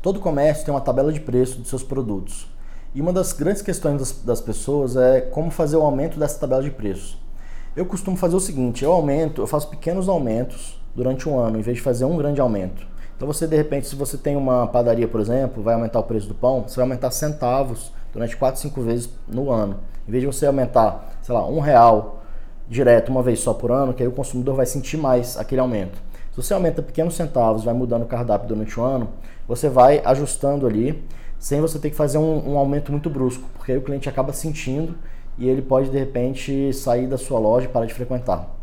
Todo comércio tem uma tabela de preço dos seus produtos. E uma das grandes questões das, das pessoas é como fazer o aumento dessa tabela de preço. Eu costumo fazer o seguinte, eu aumento, eu faço pequenos aumentos durante um ano, em vez de fazer um grande aumento. Então você, de repente, se você tem uma padaria, por exemplo, vai aumentar o preço do pão, você vai aumentar centavos durante 4, 5 vezes no ano. Em vez de você aumentar, sei lá, um real direto uma vez só por ano, que aí o consumidor vai sentir mais aquele aumento. Se você aumenta pequenos centavos, vai mudando o cardápio durante o ano, você vai ajustando ali, sem você ter que fazer um, um aumento muito brusco, porque aí o cliente acaba sentindo e ele pode de repente sair da sua loja e parar de frequentar.